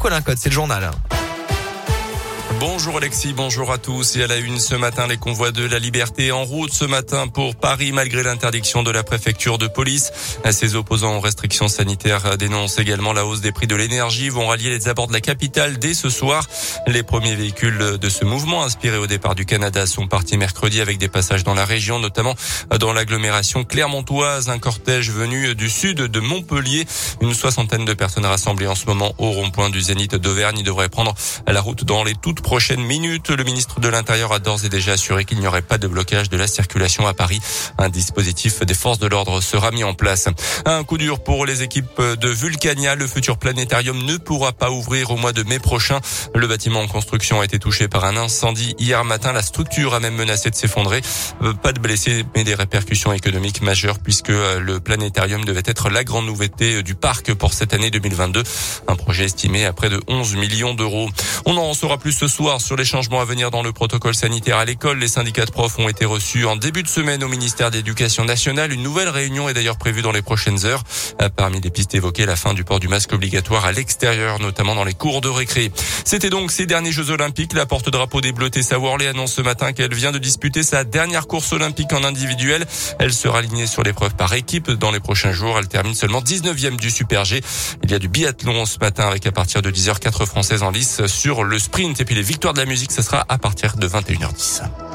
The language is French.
Colin Code, c'est le journal. Bonjour Alexis, bonjour à tous. Et à la une ce matin, les convois de la liberté en route ce matin pour Paris malgré l'interdiction de la préfecture de police. Ses opposants aux restrictions sanitaires dénoncent également la hausse des prix de l'énergie, vont rallier les abords de la capitale dès ce soir. Les premiers véhicules de ce mouvement inspiré au départ du Canada sont partis mercredi avec des passages dans la région, notamment dans l'agglomération clermontoise. Un cortège venu du sud de Montpellier. Une soixantaine de personnes rassemblées en ce moment au rond-point du Zénith d'Auvergne devraient prendre la route dans les toutes prochaines minutes. Le ministre de l'Intérieur a d'ores et déjà assuré qu'il n'y aurait pas de blocage de la circulation à Paris. Un dispositif des forces de l'ordre sera mis en place. Un coup dur pour les équipes de Vulcania. Le futur planétarium ne pourra pas ouvrir au mois de mai prochain. Le bâtiment en construction a été touché par un incendie hier matin. La structure a même menacé de s'effondrer. Euh, pas de blessés, mais des répercussions économiques majeures puisque euh, le planétarium devait être la grande nouveauté du parc pour cette année 2022. Un projet estimé à près de 11 millions d'euros. On en saura plus ce soir sur les changements à venir dans le protocole sanitaire à l'école. Les syndicats de profs ont été reçus en début de semaine au ministère de l'Éducation nationale. Une nouvelle réunion est d'ailleurs prévue dans les prochaines heures. Euh, parmi les pistes évoquées, la fin du port du masque obligatoire à l'extérieur, notamment dans les cours de récré. C'était donc ces derniers Jeux Olympiques. La porte-drapeau des Bleus Tessa annonce ce matin qu'elle vient de disputer sa dernière course olympique en individuel. Elle sera alignée sur l'épreuve par équipe dans les prochains jours. Elle termine seulement 19e du Super G. Il y a du biathlon ce matin avec à partir de 10h 4 Françaises en lice sur le sprint et puis les victoire de la musique, ce sera à partir de 21h10.